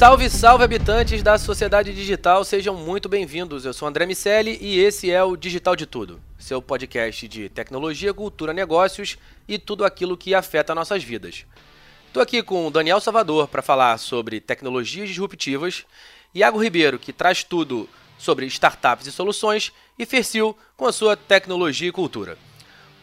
Salve, salve habitantes da sociedade digital, sejam muito bem-vindos. Eu sou André Miceli e esse é o Digital de Tudo, seu podcast de tecnologia, cultura, negócios e tudo aquilo que afeta nossas vidas. Estou aqui com o Daniel Salvador para falar sobre tecnologias disruptivas, Iago Ribeiro, que traz tudo sobre startups e soluções, e Fercil com a sua tecnologia e cultura.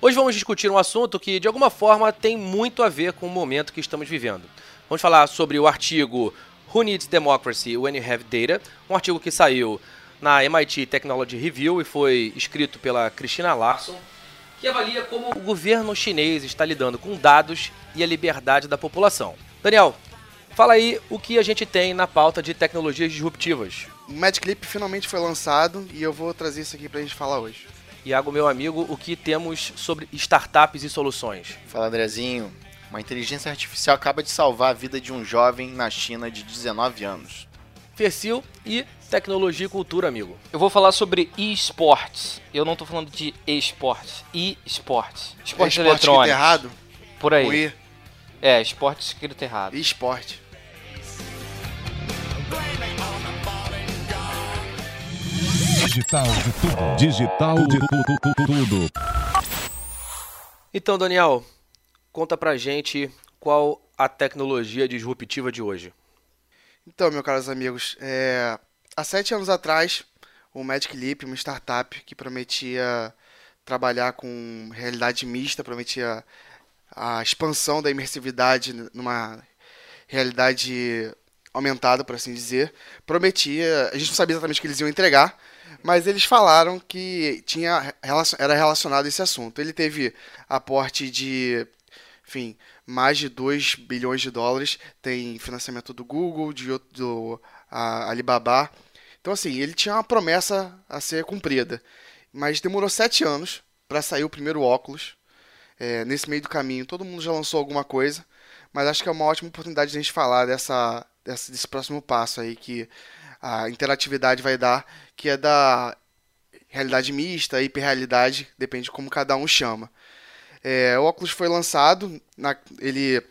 Hoje vamos discutir um assunto que, de alguma forma, tem muito a ver com o momento que estamos vivendo. Vamos falar sobre o artigo Who Needs Democracy When You Have Data, um artigo que saiu na MIT Technology Review e foi escrito pela Christina Larson, que avalia como o governo chinês está lidando com dados e a liberdade da população. Daniel, fala aí o que a gente tem na pauta de tecnologias disruptivas. O Magic Leap finalmente foi lançado e eu vou trazer isso aqui pra gente falar hoje. Iago, meu amigo, o que temos sobre startups e soluções? Fala Andrezinho, uma inteligência artificial acaba de salvar a vida de um jovem na China de 19 anos. Fercil e tecnologia e cultura, amigo. Eu vou falar sobre esportes. Eu não tô falando de esportes, e-esportes. É Esportes esporte escrito eletrônicos. errado? Por aí. O I, É, esporte escrito errado. esporte. Digital de tudo. Digital de tudo. tudo. Então, Daniel, conta pra gente qual a tecnologia disruptiva de hoje. Então, meus caros amigos, é, há sete anos atrás, o Magic Leap, uma startup que prometia trabalhar com realidade mista, prometia a expansão da imersividade numa realidade aumentada, por assim dizer, prometia, a gente não sabia exatamente o que eles iam entregar, mas eles falaram que tinha era relacionado a esse assunto. Ele teve aporte de, enfim, mais de 2 bilhões de dólares, tem financiamento do Google, de, do a- Alibaba. Então, assim, ele tinha uma promessa a ser cumprida, mas demorou sete anos para sair o primeiro óculos. É, nesse meio do caminho, todo mundo já lançou alguma coisa, mas acho que é uma ótima oportunidade de a gente falar dessa, dessa- desse próximo passo aí que a interatividade vai dar, que é da realidade mista, hiperrealidade, depende de como cada um chama. É, o óculos foi lançado, na- ele,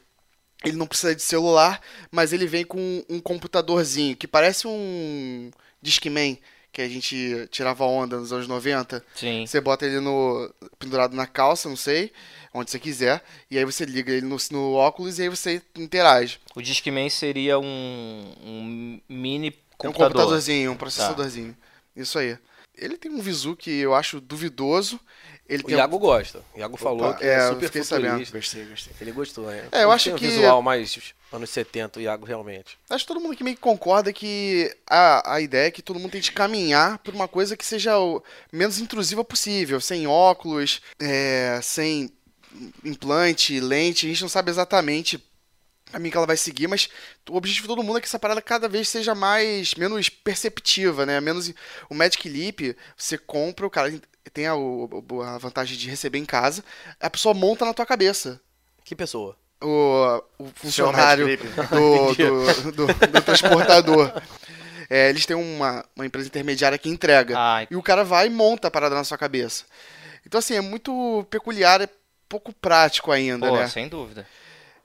ele não precisa de celular, mas ele vem com um computadorzinho que parece um Discman que a gente tirava onda nos anos 90. Sim. Você bota ele no pendurado na calça, não sei, onde você quiser, e aí você liga ele no, no óculos e aí você interage. O Discman seria um, um mini É um computador. computadorzinho, um processadorzinho. Isso aí. Ele tem um visu que eu acho duvidoso. Ele O tem um- Iago gosta. O Iago falou Opa, que é, é super fiquei sabendo. futurista. Gostei, gostei. Ele gostou, né? É, eu Ele acho tem um que- visual mais anos 70, o Iago, realmente. Acho que todo mundo que meio que concorda que a, a ideia é que todo mundo tem de caminhar por uma coisa que seja o menos intrusiva possível, sem óculos, é, sem implante, lente, a gente não sabe exatamente a caminho que ela vai seguir, mas o objetivo de todo mundo é que essa parada cada vez seja mais menos perceptiva, né? Menos o Magic Leap, você compra, o cara tem a, a vantagem de receber em casa, a pessoa monta na tua cabeça. Que pessoa? o, o funcionário do, do, do- do transportador. É, eles têm uma, uma empresa intermediária que entrega. Ah, E o cara vai e monta a parada na sua cabeça. Então, assim, é muito peculiar pouco prático ainda, Pô, né? sem dúvida.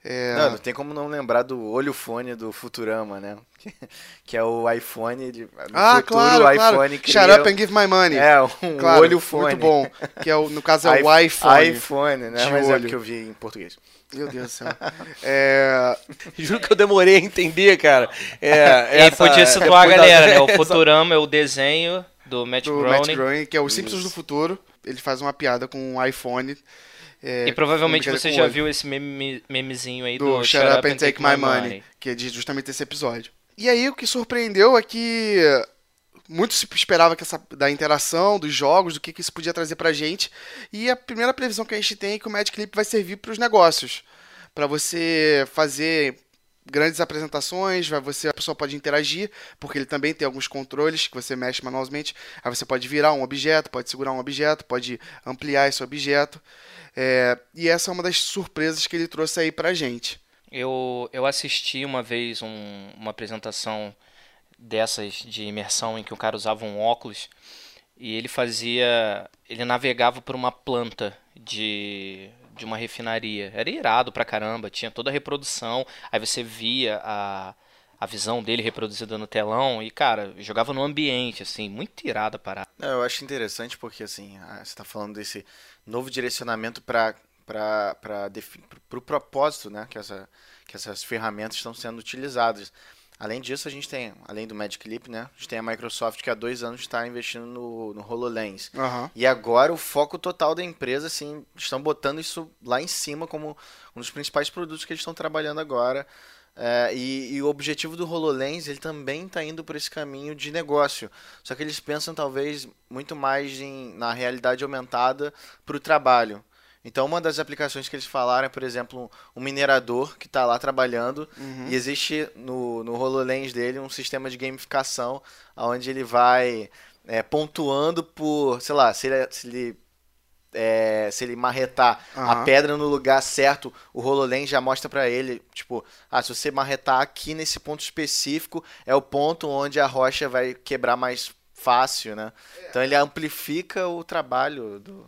É, Não, não tem como não lembrar do olho fone do Futurama, né? Que é o iPhone. De, no ah, futuro, claro, o claro. iPhone Shut up and give my money. É, um claro, olho fone. Muito bom. Que é o, no caso é o iPhone. iPhone, né? Mas é olho. porque eu vi em português. Meu Deus do céu. É, Juro que eu demorei a entender, cara. É, E essa- podia situar a depois da- galera, né? O Futurama é o desenho do Matt do Matt Groening. Groening, que é o Simpsons do futuro. Ele faz uma piada com um iPhone. É, E provavelmente você já viu esse meme, memezinho aí do do, Shut Up and Take My Money, que é de justamente esse episódio. E aí o que surpreendeu é que muito se esperava que essa, da interação, dos jogos, do que, que isso podia trazer pra gente. E a primeira previsão que a gente tem é que o Magic Clip vai servir para os negócios. Para você fazer grandes apresentações, vai você a pessoa pode interagir, porque ele também tem alguns controles que você mexe manualmente. Aí você pode virar um objeto, pode segurar um objeto, pode ampliar esse objeto. É, e essa é uma das surpresas que ele trouxe aí pra gente. Eu, eu assisti uma vez um- uma apresentação dessas de imersão em que o cara usava um óculos e ele fazia. Ele navegava por uma planta de, de uma refinaria. Era irado pra caramba, tinha toda a reprodução, aí você via a, a visão dele reproduzida no telão e, cara, jogava no ambiente, assim, muito irado a parada. Não, eu acho interessante porque, assim, ah, você está falando desse novo direcionamento para o propósito, né, que, essa, que essas ferramentas estão sendo utilizadas. Além disso, a gente tem, além do Magic Leap, né, a gente tem a Microsoft que há dois anos está investindo no, no HoloLens. Aham. E agora o foco total da empresa, assim, estão botando isso lá em cima como um dos principais produtos que eles estão trabalhando agora. É, e, e o objetivo do HoloLens, ele também está indo por esse caminho de negócio. Só que eles pensam talvez muito mais em, na realidade aumentada para o trabalho. Então, uma das aplicações que eles falaram é, por exemplo, um, minerador que está lá trabalhando e existe no, no HoloLens dele um sistema de gamificação onde ele vai é, pontuando por, sei lá, se ele, se ele, é, se ele marretar a Aham. pedra no lugar certo, o HoloLens já mostra pra ele, tipo, ah, se você marretar aqui nesse ponto específico, é o ponto onde a rocha vai quebrar mais fácil, né? Então ele amplifica o trabalho do...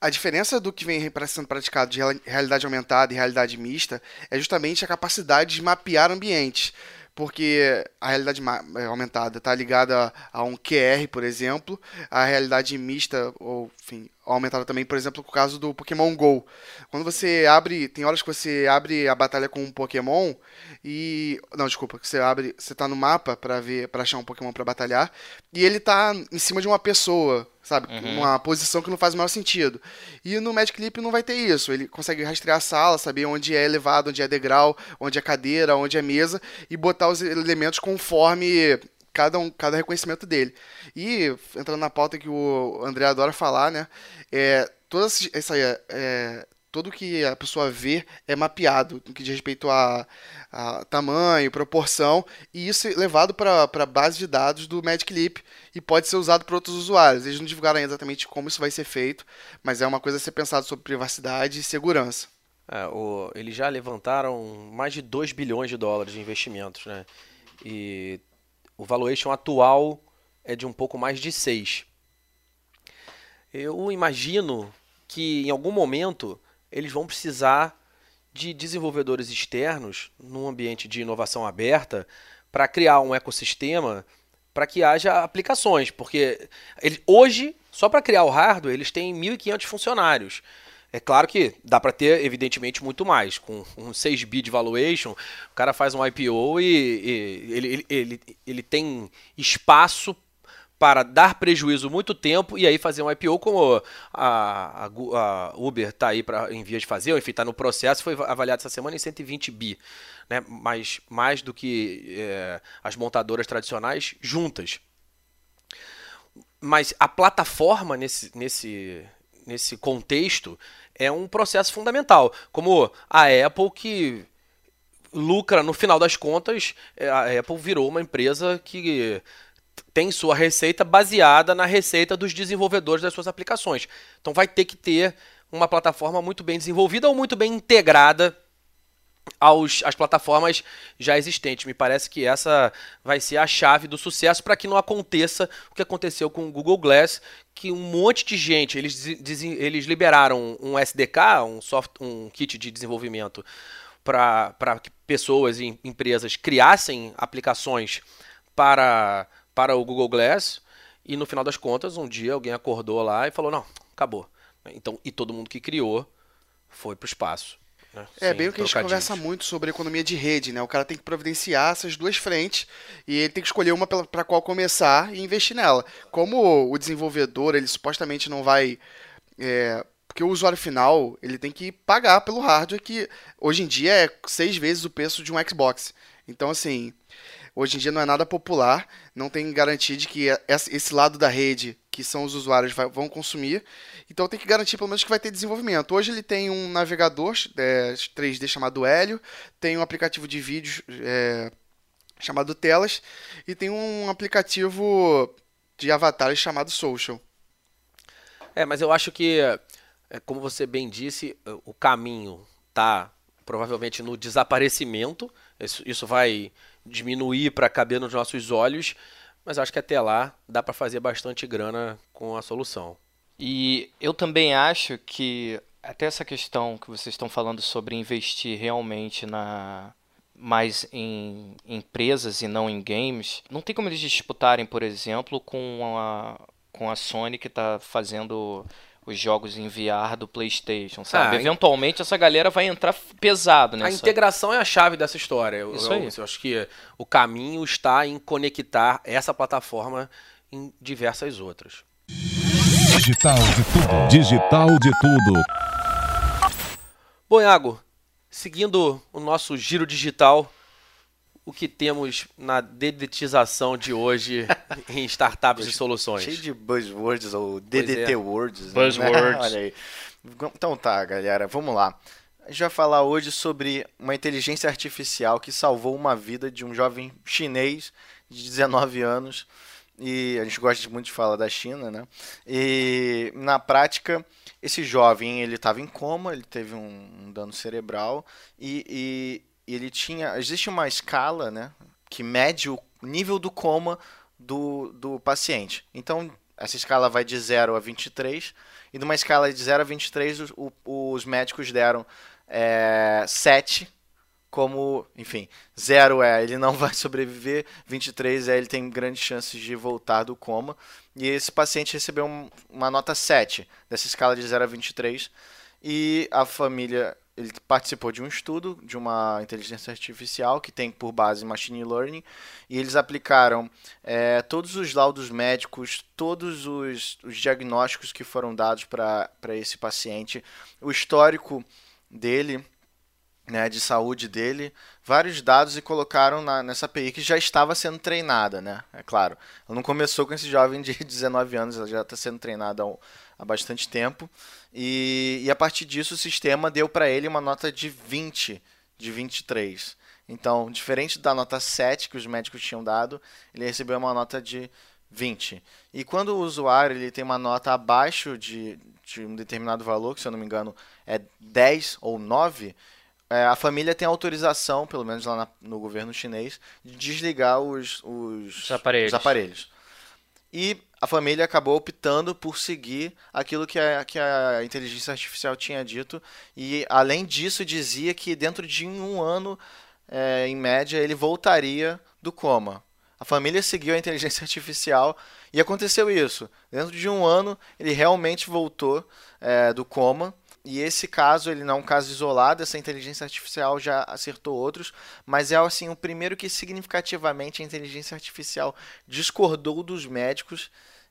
A diferença do que vem sendo praticado de real- realidade aumentada e realidade mista é justamente a capacidade de mapear ambientes. Porque a realidade eh, aumentada está ligada a um QR, por exemplo, a realidade mista, ou enfim, aumentada também, por exemplo, no caso do Pokémon GO. Quando você abre, tem horas que você abre a batalha com um Pokémon e. Não, desculpa, que você abre. Você tá no mapa para ver, para achar um Pokémon para batalhar, e ele tá em cima de uma pessoa, sabe? Uma posição que não faz o menor sentido. E no Magic Leap não vai ter isso. Ele consegue rastrear a sala, saber onde é elevado, onde é degrau, onde é cadeira, onde é mesa, e botar os elementos conforme cada, um, cada reconhecimento dele. E, entrando na pauta que o André adora falar, né? É, toda essa, essa, é, tudo que a pessoa vê é mapeado, no que diz respeito a, a tamanho, proporção, e isso é levado para a base de dados do Magic Leap e pode ser usado por outros usuários. Eles não divulgaram exatamente como isso vai ser feito, mas é uma coisa a ser pensado sobre privacidade e segurança. É, o- eles já levantaram mais de 2 bilhões de dólares de investimentos, né? E o valuation atual é de um pouco mais de 6. Eu imagino que em algum momento eles vão precisar de desenvolvedores externos num ambiente de inovação aberta para criar um ecossistema para que haja aplicações, porque ele- hoje, só para criar o hardware, eles têm 1.500 funcionários. É claro que dá para ter, evidentemente, muito mais. Com um 6 bi de valuation, o cara faz um IPO e, e ele, ele, ele, ele tem espaço para dar prejuízo muito tempo e aí fazer um IPO como a, a a Uber está aí pra, em vias de fazer, ou enfim, está no processo, foi avaliado essa semana em 120 bi, né? mais, mais do que é, as montadoras tradicionais juntas. Mas a plataforma nesse, nesse, nesse contexto é um processo fundamental, como a Apple que lucra no final das contas, é, a Apple virou uma empresa que tem sua receita baseada na receita dos desenvolvedores das suas aplicações. Então vai ter que ter uma plataforma muito bem desenvolvida ou muito bem integrada aos, às plataformas já existentes. Me parece que essa vai ser a chave do sucesso para que não aconteça o que aconteceu com o Google Glass, que um monte de gente, eles, eles liberaram um SDK, um, soft, um kit de desenvolvimento para que pessoas e empresas criassem aplicações para, para o Google Glass e no final das contas, um dia alguém acordou lá e falou: não, acabou. Então, e todo mundo que criou foi para o espaço. Né? É bem o que a gente conversa muito sobre economia de rede, né? O cara tem que providenciar essas duas frentes e ele tem que escolher uma para qual começar e investir nela. Como o desenvolvedor, ele supostamente não vai. É, porque o usuário final ele tem que pagar pelo hardware que hoje em dia é seis vezes o preço de um Xbox. Então, assim, hoje em dia não é nada popular, não tem garantia de que esse lado da rede, que são os usuários, vão consumir. Então tem que garantir pelo menos que vai ter desenvolvimento. Hoje ele tem um navegador é, 3D chamado Helio, tem um aplicativo de vídeos é, chamado Telas e tem um aplicativo de avatares chamado Social. É, mas eu acho que, é, como você bem disse, o caminho tá provavelmente no desaparecimento. Isso, isso vai diminuir para caber nos nossos olhos, mas acho que até lá dá para fazer bastante grana com a solução. E eu também acho que até essa questão que vocês estão falando sobre investir realmente na mais em empresas e não em games, não tem como eles disputarem, por exemplo, com a, com a Sony que está fazendo os jogos em VR do PlayStation, sabe? Ah, Eventualmente essa galera vai entrar pesado nessa. A integração é a chave dessa história. Eu, Isso aí. Eu, eu acho que o caminho está em conectar essa plataforma em diversas outras. Digital de tudo. Digital de tudo. Bom, Iago, seguindo o nosso giro digital, o que temos na dedetização de hoje em startups e soluções. Cheio de buzzwords ou DDT é. words. Né? Buzzwords. Olha aí. Então tá, galera, vamos lá. A gente vai falar hoje sobre uma inteligência artificial que salvou uma vida de um jovem chinês de 19 anos. E a gente gosta muito de falar da China, né? E na prática, esse jovem ele estava em coma, ele teve um, um dano cerebral e, e ele tinha. Existe uma escala, né? Que mede o nível do coma do, do paciente. Então, essa escala vai de 0 a 23. E numa escala de 0 a 23, os, os médicos deram é, 7 como, enfim, 0 é ele não vai sobreviver, 23 é ele tem grandes chances de voltar do coma. E esse paciente recebeu um, uma nota 7 dessa escala de 0 a 23. E a família ele participou de um estudo de uma inteligência artificial que tem por base machine learning e eles aplicaram é, todos os laudos médicos, todos os, os diagnósticos que foram dados para esse paciente, o histórico dele, né, de saúde dele, vários dados e colocaram na, nessa API que já estava sendo treinada, né? É claro. Ela não começou com esse jovem de 19 anos, ela já está sendo treinada há, há bastante tempo. E, e a partir disso o sistema deu para ele uma nota de 20 de 23. Então, diferente da nota 7 que os médicos tinham dado, ele recebeu uma nota de 20. E quando o usuário ele tem uma nota abaixo de, de um determinado valor, que se eu não me engano é 10 ou 9, é, a família tem autorização, pelo menos lá na, no governo chinês, de desligar os, os, os aparelhos. Os aparelhos. E a família acabou optando por seguir aquilo que a, que a inteligência artificial tinha dito. E, além disso, dizia que dentro de um ano, é, em média, ele voltaria do coma. A família seguiu a inteligência artificial e aconteceu isso. Dentro de um ano, ele realmente voltou é, do coma e esse caso, ele não é um caso isolado, essa inteligência artificial já acertou outros, mas é assim o primeiro que significativamente a inteligência artificial discordou dos médicos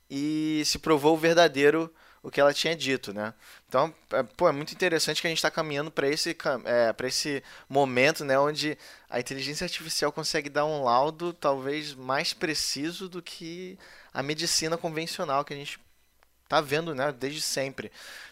e se provou verdadeiro o que ela tinha dito, né? Então, é, pô, é muito interessante que a gente está caminhando para esse, é, esse momento, né, onde a inteligência artificial consegue dar um laudo talvez mais preciso do que a medicina convencional que a gente tá vendo, né, desde sempre.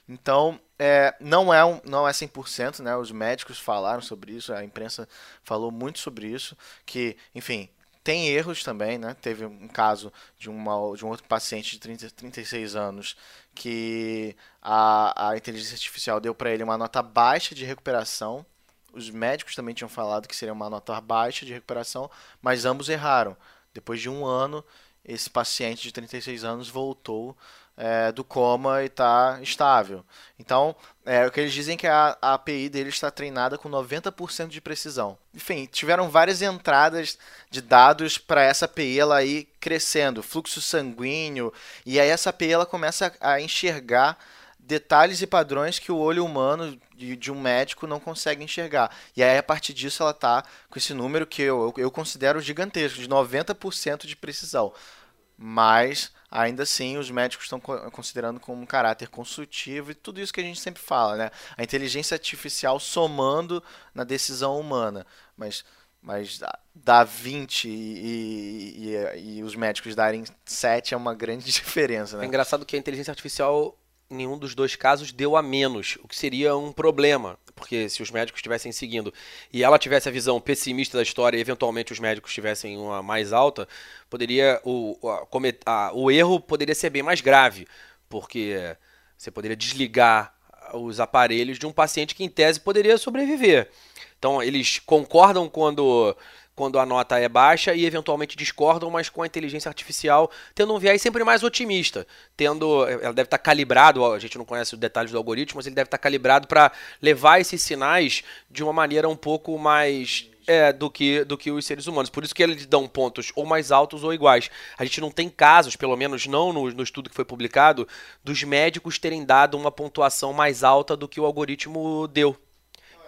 Então, é, não é um, não é 100%, né? Os médicos falaram sobre isso, a imprensa falou muito sobre isso, que, enfim, tem erros também, né? Teve um caso de, uma, de um outro paciente de 30, 36 anos que a, a inteligência artificial deu para ele uma nota baixa de recuperação. os médicos também tinham falado que seria uma nota baixa de recuperação, mas ambos erraram. Depois de um ano, esse paciente de 36 anos voltou é, do coma e está estável. Então, é, o que eles dizem é que a, a API dele está treinada com 90% de precisão. Enfim, tiveram várias entradas de dados para essa API ela ir crescendo, fluxo sanguíneo, e aí essa API ela começa a, a enxergar detalhes e padrões que o olho humano de, de, um médico não consegue enxergar. E aí, a partir disso, ela está com esse número que eu, eu, eu considero gigantesco, de 90% de precisão. Mas, ainda assim, os médicos estão considerando como um caráter consultivo e tudo isso que a gente sempre fala, né? A inteligência artificial somando na decisão humana. Mas mas dar 20 e, e, e, os médicos darem 7 é uma grande diferença, né? É engraçado que a inteligência artificial nenhum dos dois casos deu a menos, o que seria um problema, porque se os médicos estivessem seguindo e ela tivesse a visão pessimista da história e eventualmente os médicos tivessem uma mais alta, poderia o, a, a, o erro poderia ser bem mais grave, porque você poderia desligar os aparelhos de um paciente que em tese poderia sobreviver. Então eles concordam quando quando a nota é baixa e eventualmente discordam, mas com a inteligência artificial tendo um viés sempre mais otimista, tendo, ela deve estar calibrado, a gente não conhece os detalhes do algoritmo, mas ele deve estar calibrado para levar esses sinais de uma maneira um pouco mais é, do que do que os seres humanos. Por isso que eles dão pontos ou mais altos ou iguais. A gente não tem casos, pelo menos não no, no estudo que foi publicado, dos médicos terem dado uma pontuação mais alta do que o algoritmo deu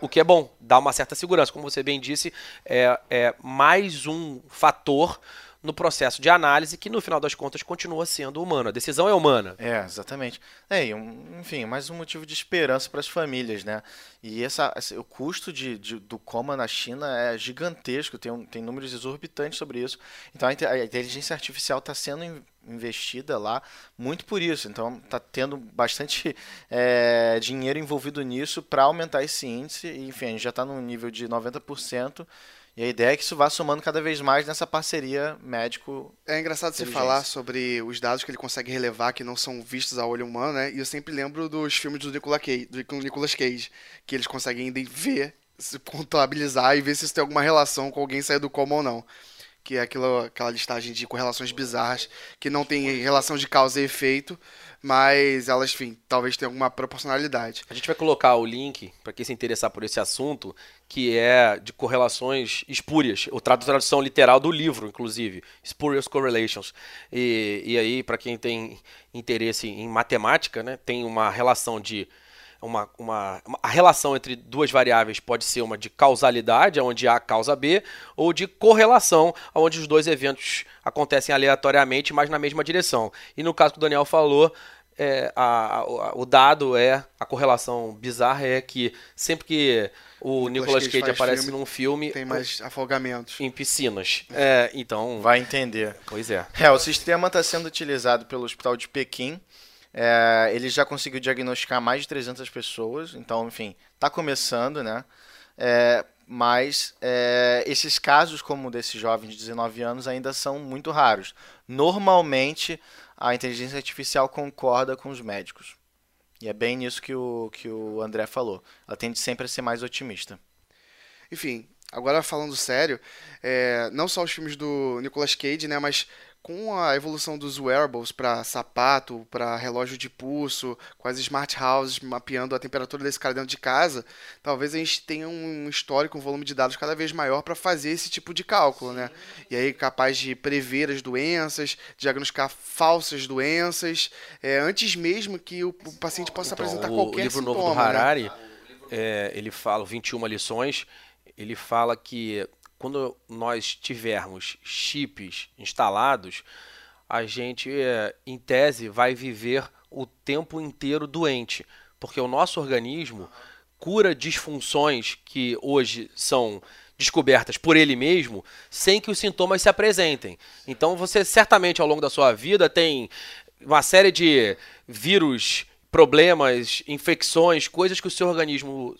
o que é bom, dá uma certa segurança. Como você bem disse, é, é mais um fator no processo de análise que no final das contas continua sendo humano. A decisão é humana. É, exatamente. É, enfim, mais um motivo de esperança para as famílias, né? E essa, o custo de, de, do coma na China é gigantesco, tem, tem números exorbitantes sobre isso. Então a, a inteligência artificial está sendo investida lá muito por isso. Então está tendo bastante é, dinheiro envolvido nisso para aumentar esse índice. E, enfim, a gente já está no nível de 90%. E a ideia é que isso vá somando cada vez mais nessa parceria médico. É engraçado você falar sobre os dados que ele consegue relevar que não são vistos a olho humano, né? E eu sempre lembro dos filmes do Nicolas Cage, do Nicolas Cage que eles conseguem ver, se contabilizar e ver se isso tem alguma relação com alguém sair do coma ou não. Que é aquilo, aquela listagem de correlações bizarras que não tem relação de causa e efeito, mas elas, enfim, talvez tenham alguma proporcionalidade. A gente vai colocar o link para quem se interessar por esse assunto, que é de correlações espúrias, ou tradução literal do livro, inclusive, Spurious Correlations. E, e aí, para quem tem interesse em matemática, né, tem uma relação de uma, uma, uma, a relação entre duas variáveis pode ser uma de causalidade, onde A causa B, ou de correlação, onde os dois eventos acontecem aleatoriamente, mas na mesma direção. E no caso que o Daniel falou, é, a, a, o dado é, a correlação bizarra é que sempre que o Nicolas, Nicolas Cage, Cage aparece filme, num filme. Tem mais afogamentos. Em piscinas. É, então. Vai entender. Pois é. É, o sistema está sendo utilizado pelo Hospital de Pequim é, ele já conseguiu diagnosticar mais de 300 pessoas, então, enfim, está começando, né? É, mas é, esses casos, como desse jovem de 19 anos, ainda são muito raros. Normalmente, a inteligência artificial concorda com os médicos. E é bem nisso que o, que o André falou. Ela tende sempre a ser mais otimista. Enfim, agora falando sério, é, não só os filmes do Nicolas Cage, né, mas com a evolução dos wearables para sapato, para relógio de pulso, com as smart houses mapeando a temperatura desse cara dentro de casa, talvez a gente tenha um histórico, um volume de dados cada vez maior para fazer esse tipo de cálculo, né? E aí capaz de prever as doenças, diagnosticar falsas doenças, é, antes mesmo que o, o paciente possa então, apresentar qualquer sintoma. O livro novo do né? Harari, né? é, ele fala 21 lições, ele fala que quando nós tivermos chips instalados, a gente, é, em tese, vai viver o tempo inteiro doente, porque o nosso organismo cura disfunções que hoje são descobertas por ele mesmo, sem que os sintomas se apresentem. Então você certamente ao longo da sua vida tem uma série de vírus, problemas, infecções, coisas que o seu organismo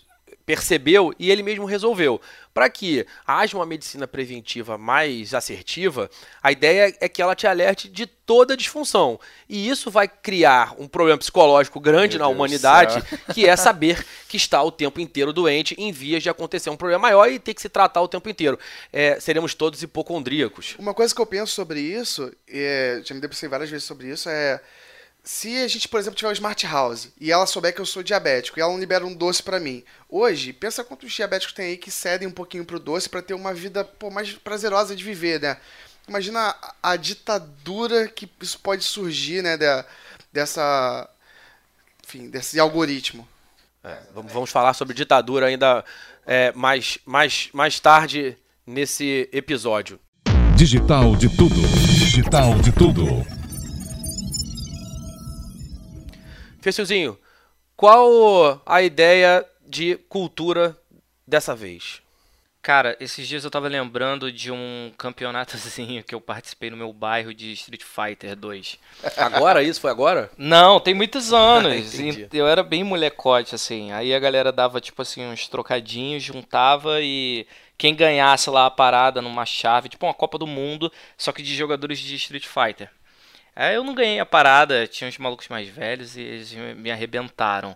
percebeu e ele mesmo resolveu. Para que haja uma medicina preventiva mais assertiva, a ideia é que ela te alerte de toda a disfunção. E isso vai criar um problema psicológico grande Meu na Deus humanidade, que é saber que está o tempo inteiro doente em vias de acontecer um problema maior e ter que se tratar o tempo inteiro. É, seremos todos hipocondríacos. Uma coisa que eu penso sobre isso, é, já me debrucei várias vezes sobre isso, é se a gente, por exemplo, tiver uma smart house e ela souber que eu sou diabético e ela não libera um doce pra mim. Hoje, pensa quantos diabéticos tem aí que cedem um pouquinho pro doce pra ter uma vida pô, mais prazerosa de viver, né? Imagina a, a ditadura que isso pode surgir, né, da- dessa enfim, desse algoritmo. É, vamos, vamos falar sobre ditadura ainda é, mais, mais, mais tarde nesse episódio. Digital de tudo. Digital de tudo. Fecilzinho, qual a ideia de cultura dessa vez? Cara, esses dias eu tava lembrando de um campeonatozinho que eu participei no meu bairro de Street Fighter 2. Agora isso? Foi agora? Não, tem muitos anos. Eu era bem molecote, assim. Aí a galera dava, tipo assim, uns trocadinhos, juntava e quem ganhasse lá a parada numa chave, tipo uma Copa do Mundo, só que de jogadores de Street Fighter. Aí eu não ganhei a parada, tinha uns malucos mais velhos e eles me arrebentaram.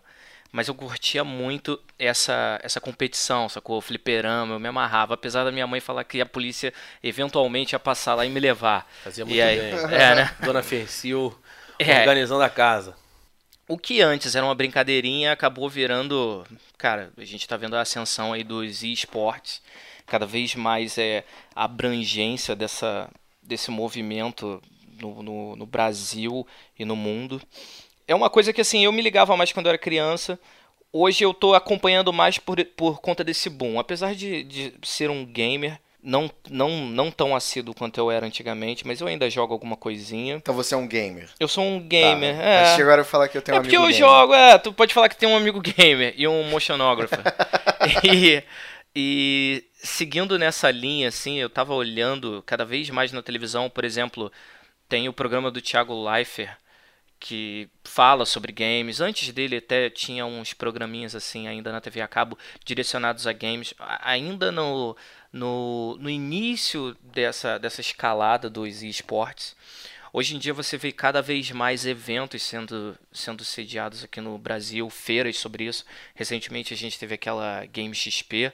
Mas eu curtia muito essa, essa competição, sacou? O fliperama, eu me amarrava. Apesar da minha mãe falar que a polícia eventualmente ia passar lá e me levar. Fazia muito e aí, bem. É, né? Dona Fercil É. organizando a casa. O que antes era uma brincadeirinha acabou virando. Cara, a gente tá vendo a ascensão aí dos esportes. Cada vez mais é a abrangência dessa, desse movimento no, no, no Brasil e no mundo. É uma coisa que assim, eu me ligava mais quando eu era criança. Hoje eu tô acompanhando mais por, por conta desse boom. Apesar de, de ser um gamer, não, não, não tão assíduo quanto eu era antigamente, mas eu ainda jogo alguma coisinha. Então você é um gamer. Eu sou um gamer. Tá. é. Mas agora eu falar que eu tenho É um porque amigo eu gamer. jogo, é, tu pode falar que tem um amigo gamer e um motionographer. e, e seguindo nessa linha, assim, eu tava olhando cada vez mais na televisão, por exemplo, tem o programa do Thiago Leifert, que fala sobre games. Antes dele até tinha uns programinhas assim ainda na TV a cabo direcionados a games. Ainda no, no, no início dessa, dessa escalada dos esportes. Hoje em dia você vê cada vez mais eventos sendo, sendo sediados aqui no Brasil, feiras sobre isso. Recentemente a gente teve aquela Game XP.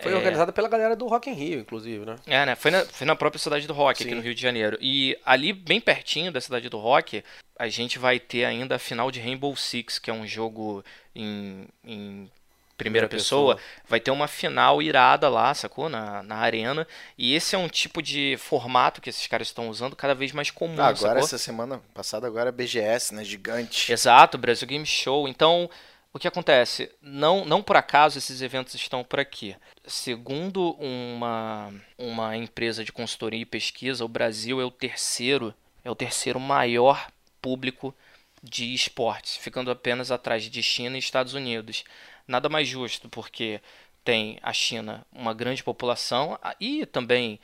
Foi É, organizada pela galera do Rock in Rio, inclusive, né? é, né? Foi na, foi na própria cidade do rock, aqui Sim. no Rio de Janeiro. E ali, bem pertinho da cidade do rock, a gente vai ter ainda a final de Rainbow Six, que é um jogo em, em primeira Primeira pessoa. pessoa. Vai ter uma final irada lá, sacou? Na, na arena. E esse é um tipo de formato que esses caras estão usando cada vez mais comum, Ah, agora, sacou? essa semana passada, agora é BGS, né? Gigante. Exato, Brasil Game Show. Então, o que acontece? Não, não por acaso esses eventos estão por aqui. Segundo uma, uma empresa de consultoria e pesquisa, o Brasil é o terceiro, é o terceiro maior público de esportes, ficando apenas atrás de China e Estados Unidos. Nada mais justo, porque tem a China uma grande população e também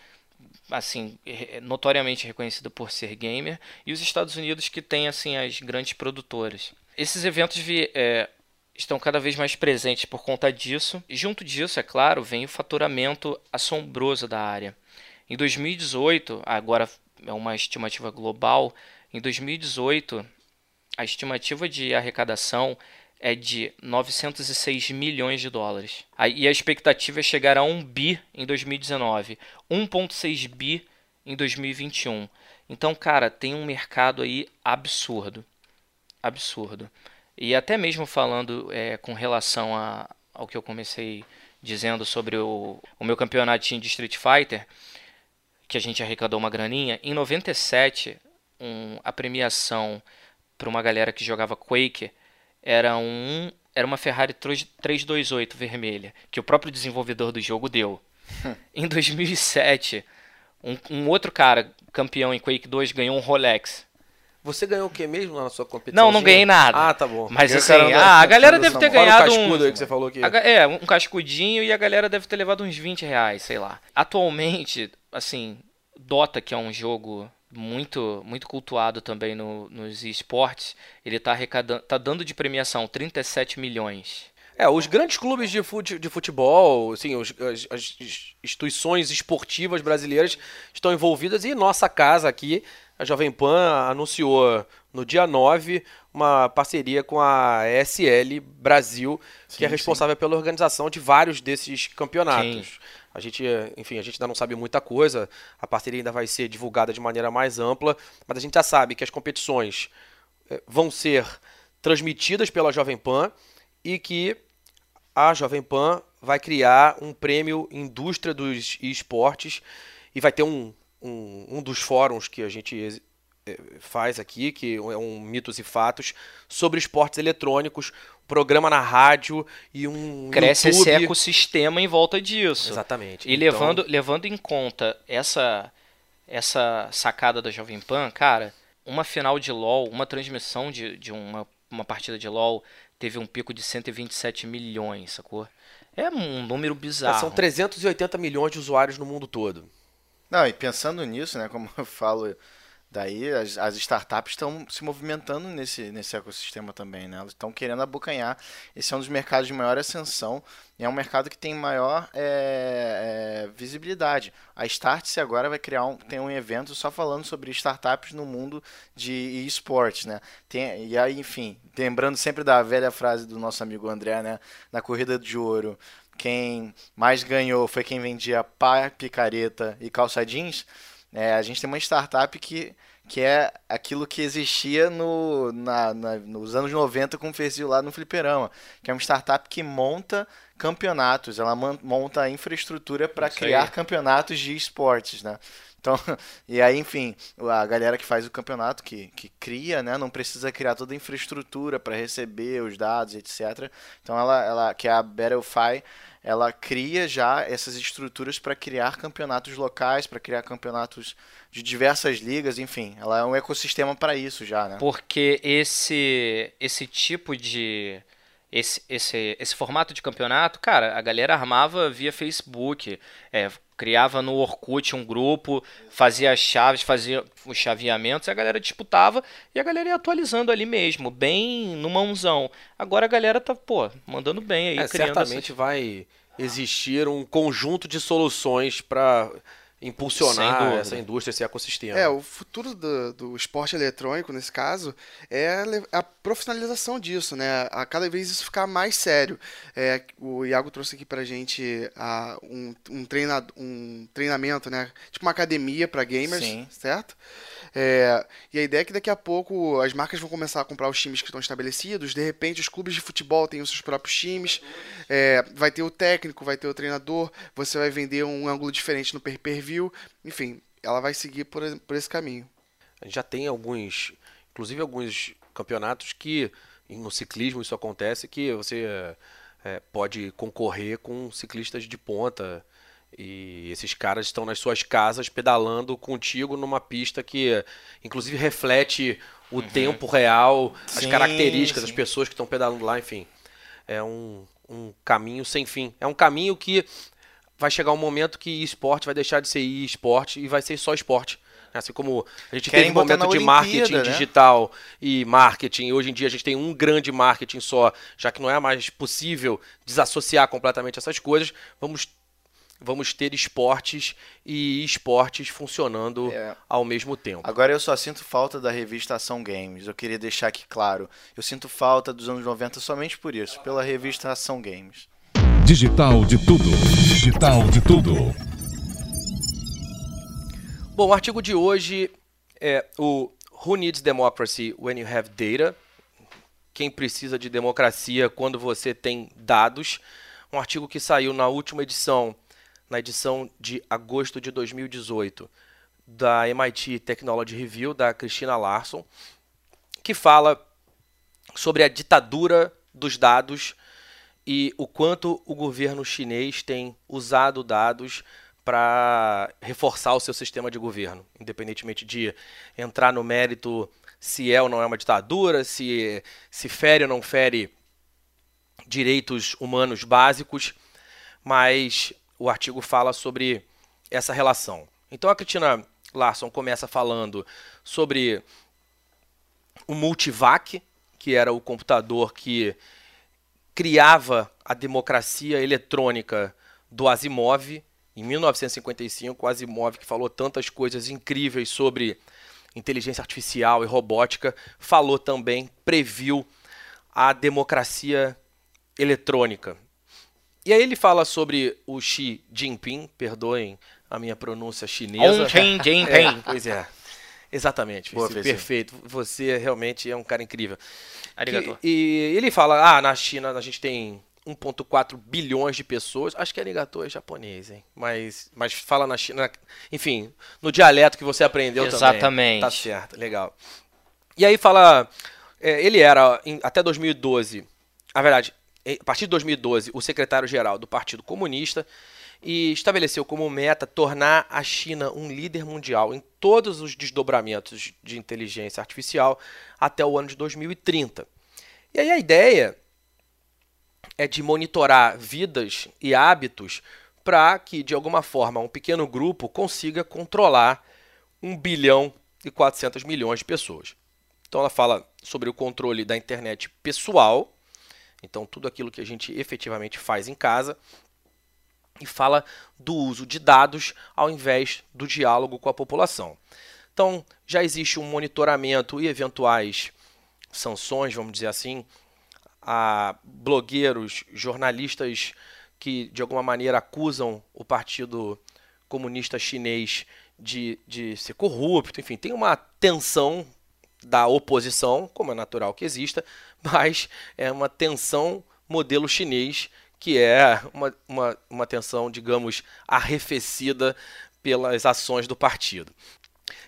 assim notoriamente reconhecida por ser gamer e os Estados Unidos que tem assim as grandes produtoras. Esses eventos vi- é, estão cada vez mais presentes por conta disso. E junto disso, é claro, vem o faturamento assombroso da área. Em 2018, agora é uma estimativa global, em 2018 a estimativa de arrecadação é de 906 milhões de dólares. E a expectativa é chegar a 1 bi em 2019, 1,6 bi em 2021. Então, cara, tem um mercado aí absurdo. Absurdo. E até mesmo falando é, com relação a, ao que eu comecei dizendo sobre o, o meu campeonatinho de Street Fighter, que a gente arrecadou uma graninha, em 97, um, a premiação para uma galera que jogava Quake era um era uma Ferrari 3- 328 vermelha, que o próprio desenvolvedor do jogo deu. em 2007, um, um outro cara, campeão em Quake 2, ganhou um Rolex. Você ganhou o que mesmo na sua competição? Não, não ganhei nada. Ah, tá bom. Mas assim, ah, a galera deve ter ganhado um, cascudo aí que você falou que... É, um cascudinho e a galera deve ter levado uns 20 reais, sei lá. Atualmente, assim, Dota, que é um jogo muito muito cultuado também no- nos esportes, ele tá arrecadando, tá dando de premiação 37 milhões. É, os grandes clubes de, fute, de futebol, assim, os, as, as, instituições esportivas brasileiras estão envolvidas e nossa casa aqui, a Jovem Pan, anunciou no dia 9 uma parceria com a SL Brasil, sim, que é responsável sim. pela organização de vários desses campeonatos. Sim. A gente, enfim, a gente ainda não sabe muita coisa, a parceria ainda vai ser divulgada de maneira mais ampla, mas a gente já sabe que as competições eh, vão ser transmitidas pela Jovem Pan e que a Jovem Pan vai criar um prêmio Indústria dos Esportes e vai ter um, um, um dos fóruns que a gente eh, faz aqui, que é um Mitos e Fatos, sobre esportes eletrônicos, programa na rádio e um Cresce YouTube. esse ecossistema em volta disso. Exatamente. E então... levando, levando em conta essa, essa sacada da Jovem Pan, cara, uma final de LoL, uma transmissão de, de uma, uma partida de LoL teve um pico de 127 milhões, sacou? É um número bizarro. São 380 milhões de usuários no mundo todo. Não, e pensando nisso, né, como eu falo, daí as, as startups estão se movimentando nesse, nesse ecossistema também, né? Elas estão querendo abocanhar. Esse é um dos mercados de maior ascensão e é um mercado que tem maior é, é, visibilidade. A Startse agora vai criar um, tem um evento só falando sobre startups no mundo de esportes, né? Tem, e aí, enfim, lembrando sempre da velha frase do nosso amigo André, né? Na corrida de ouro, quem mais ganhou foi quem vendia pá, picareta e calça jeans. É, a gente tem uma startup que, que é aquilo que existia no, na, na, nos anos 90 com o Ferzinho lá no Fliperama, que é uma startup que monta campeonatos, ela monta a infraestrutura para criar campeonatos de esportes, né? Então, e aí, enfim, a galera que faz o campeonato, que, que cria, né, não precisa criar toda a infraestrutura para receber os dados, etc. Então, ela, ela que é a Battlefy, ela cria já essas estruturas para criar campeonatos locais, para criar campeonatos de diversas ligas, enfim, ela é um ecossistema para isso já, né? Porque esse esse tipo de esse, esse, esse formato de campeonato, cara, a galera armava via Facebook, é, criava no Orkut um grupo, fazia as chaves, fazia os chaveamentos, a galera disputava e a galera ia atualizando ali mesmo, bem no mãozão. Agora a galera tá, pô, mandando bem aí. É, certamente essas... vai existir um conjunto de soluções para impulsionar essa indústria, esse ecossistema. É, o futuro do, do, esporte eletrônico, nesse caso, é a profissionalização disso, né? A cada vez isso ficar mais sério. É, o Iago trouxe aqui pra gente a, um, um, treina, um treinamento, né? Tipo uma academia para gamers, Sim. certo? É, e a ideia é que daqui a pouco as marcas vão começar a comprar os times que estão estabelecidos, de repente os clubes de futebol têm os seus próprios times, é, vai ter o técnico, vai ter o treinador, você vai vender um ângulo diferente no pay-per-view, enfim, ela vai seguir por, por esse caminho. Já tem alguns, inclusive alguns campeonatos que no ciclismo isso acontece, que você é, pode concorrer com ciclistas de ponta, e esses caras estão nas suas casas pedalando contigo numa pista que, inclusive, reflete o uhum. tempo real, sim, as características sim. das pessoas que estão pedalando lá, enfim. É um, um caminho sem fim. É um caminho que vai chegar um momento que esporte vai deixar de ser esporte e vai ser só esporte. Assim como a gente Querem teve um momento de marketing né? digital e marketing, hoje em dia a gente tem um grande marketing só, já que não é mais possível desassociar completamente essas coisas, vamos vamos ter esportes e esportes funcionando é. ao mesmo tempo. Agora eu só sinto falta da revista Ação Games. Eu queria deixar aqui claro. Eu sinto falta dos anos 90 somente por isso, pela revista Ação Games. Digital de tudo. Digital de tudo. Bom, o artigo de hoje é o Who Needs Democracy When You Have Data? Quem precisa de democracia quando você tem dados? Um artigo que saiu na última edição na edição de agosto de 2018 da MIT Technology Review, da Christina Larson, que fala sobre a ditadura dos dados e o quanto o governo chinês tem usado dados para reforçar o seu sistema de governo, independentemente de entrar no mérito se é ou não é uma ditadura, se, se fere ou não fere direitos humanos básicos, mas o artigo fala sobre essa relação. Então a Cristina Larson começa falando sobre o Multivac, que era o computador que criava a democracia eletrônica do Asimov em 1955, o Asimov que falou tantas coisas incríveis sobre inteligência artificial e robótica, falou também, previu a democracia eletrônica. E aí ele fala sobre o Xi Jinping, perdoem a minha pronúncia chinesa. Xi Jinping. É, pois é. Exatamente, Boa, perfeito. Você realmente é um cara incrível. Arigato. Que- e ele fala, ah, na China a gente tem 1.4 bilhões de pessoas. Acho que arigato é japonês, hein? Mas, mas fala na China, enfim, no dialeto que você aprendeu também. Exatamente. Tá certo, legal. E aí fala, é, ele era até 2012, na verdade, a partir de 2012, o secretário-geral do Partido Comunista e estabeleceu como meta tornar a China um líder mundial em todos os desdobramentos de inteligência artificial até o ano de 2030. E aí a ideia é de monitorar vidas e hábitos para que, de alguma forma, um pequeno grupo consiga controlar 1 bilhão e 400 milhões de pessoas. Então ela fala sobre o controle da internet pessoal, então tudo aquilo que a gente efetivamente faz em casa, e fala do uso de dados ao invés do diálogo com a população. Então já existe um monitoramento e eventuais sanções, vamos dizer assim, a blogueiros, jornalistas que de alguma maneira acusam o Partido Comunista Chinês de, de ser corrupto, enfim, tem uma tensão da oposição, como é natural que exista, mas é uma tensão modelo chinês, que é uma, uma, uma tensão, digamos, arrefecida pelas ações do partido.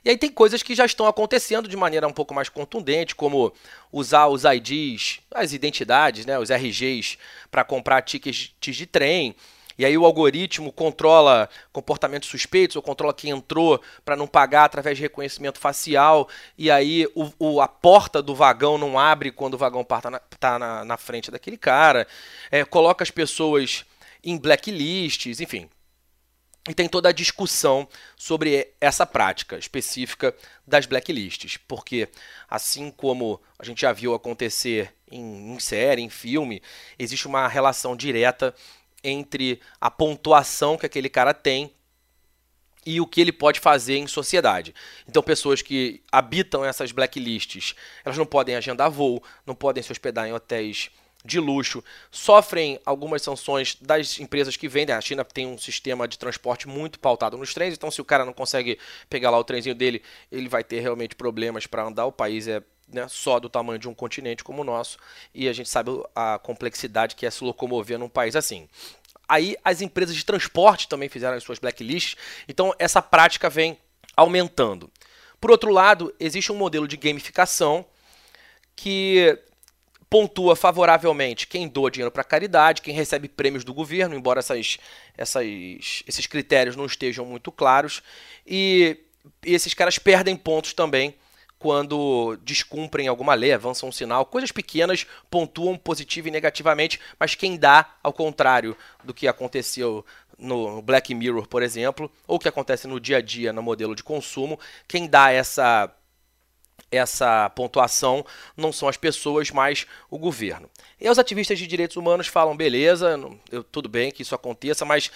E aí tem coisas que já estão acontecendo de maneira um pouco mais contundente, como usar os IDs, as identidades, né, os RGs, para comprar tickets de trem. E aí o algoritmo controla comportamentos suspeitos ou controla quem entrou para não pagar através de reconhecimento facial. E aí o, o- a porta do vagão não abre quando o vagão está na, tá na, na frente daquele cara. É, coloca as pessoas em blacklists, enfim. E tem toda a discussão sobre essa prática específica das blacklists, porque assim como a gente já viu acontecer em, em série, em filme, existe uma relação direta entre a pontuação que aquele cara tem e o que ele pode fazer em sociedade. Então, pessoas que habitam essas blacklists, elas não podem agendar voo, não podem se hospedar em hotéis de luxo, sofrem algumas sanções das empresas que vendem. A China tem um sistema de transporte muito pautado nos trens, então se o cara não consegue pegar lá o trenzinho dele, ele vai ter realmente problemas para andar. O país é né, só do tamanho de um continente como o nosso, e a gente sabe a complexidade que é se locomover num país assim. Aí as empresas de transporte também fizeram as suas blacklists, então essa prática vem aumentando. Por outro lado, existe um modelo de gamificação que pontua favoravelmente quem doa dinheiro para caridade, quem recebe prêmios do governo, embora essas, essas, esses critérios não estejam muito claros, e esses caras perdem pontos também quando descumprem alguma lei, avançam um sinal, coisas pequenas pontuam positivo e negativamente, mas quem dá, ao contrário do que aconteceu no Black Mirror, por exemplo, ou que acontece no dia a dia no modelo de consumo, quem dá essa essa pontuação não são as pessoas, mas o governo. E os ativistas de direitos humanos falam, beleza, eu- tudo bem que isso aconteça, mas